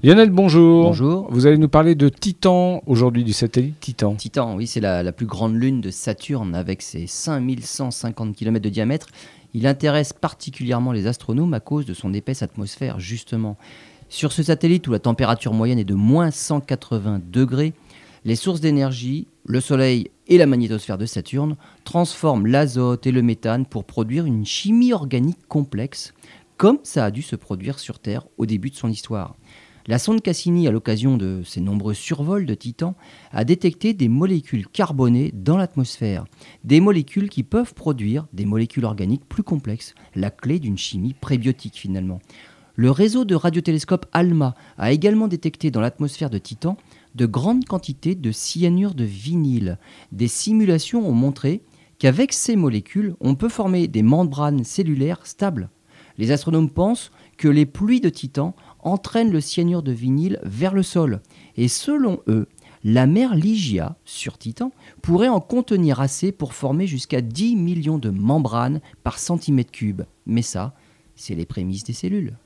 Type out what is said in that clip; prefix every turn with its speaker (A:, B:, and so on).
A: Lionel, bonjour.
B: Bonjour.
A: Vous allez nous parler de Titan aujourd'hui, du satellite Titan.
B: Titan, oui, c'est la, la plus grande lune de Saturne avec ses 5150 km de diamètre. Il intéresse particulièrement les astronomes à cause de son épaisse atmosphère, justement. Sur ce satellite où la température moyenne est de moins 180 degrés, les sources d'énergie, le Soleil et la magnétosphère de Saturne transforment l'azote et le méthane pour produire une chimie organique complexe, comme ça a dû se produire sur Terre au début de son histoire. La sonde Cassini, à l'occasion de ses nombreux survols de Titan, a détecté des molécules carbonées dans l'atmosphère, des molécules qui peuvent produire des molécules organiques plus complexes, la clé d'une chimie prébiotique finalement. Le réseau de radiotélescopes ALMA a également détecté dans l'atmosphère de Titan de grandes quantités de cyanure de vinyle. Des simulations ont montré qu'avec ces molécules, on peut former des membranes cellulaires stables. Les astronomes pensent que les pluies de Titan entraînent le cyanure de vinyle vers le sol. Et selon eux, la mer Ligia, sur Titan, pourrait en contenir assez pour former jusqu'à 10 millions de membranes par centimètre cube. Mais ça, c'est les prémices des cellules.